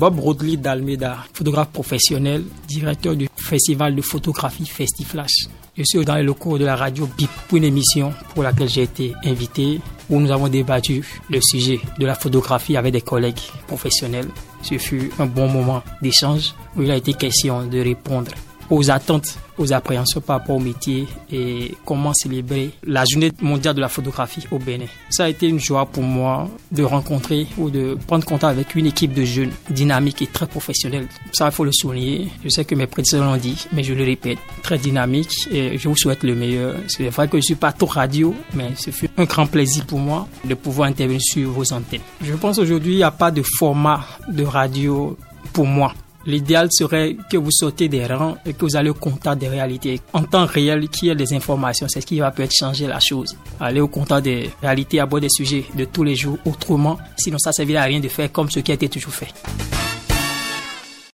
Bob Rodley d'Almeida, photographe professionnel, directeur du festival de photographie Festiflash. Je suis dans le locaux de la radio BIP pour une émission pour laquelle j'ai été invité, où nous avons débattu le sujet de la photographie avec des collègues professionnels. Ce fut un bon moment d'échange où il a été question de répondre aux attentes, aux appréhensions par rapport au métier et comment célébrer la journée mondiale de la photographie au Bénin. Ça a été une joie pour moi de rencontrer ou de prendre contact avec une équipe de jeunes dynamiques et très professionnels. Ça, il faut le souligner. Je sais que mes prédécesseurs l'ont dit, mais je le répète, très dynamique et je vous souhaite le meilleur. C'est vrai que je suis pas trop radio, mais ce fut un grand plaisir pour moi de pouvoir intervenir sur vos antennes. Je pense aujourd'hui, il n'y a pas de format de radio pour moi. L'idéal serait que vous sautez des rangs et que vous allez au contact des réalités. En temps réel, qui est des informations, c'est ce qui va peut-être changer la chose. Aller au contact des réalités, aborder des sujets de tous les jours autrement, sinon ça ne servira à rien de faire comme ce qui a été toujours fait.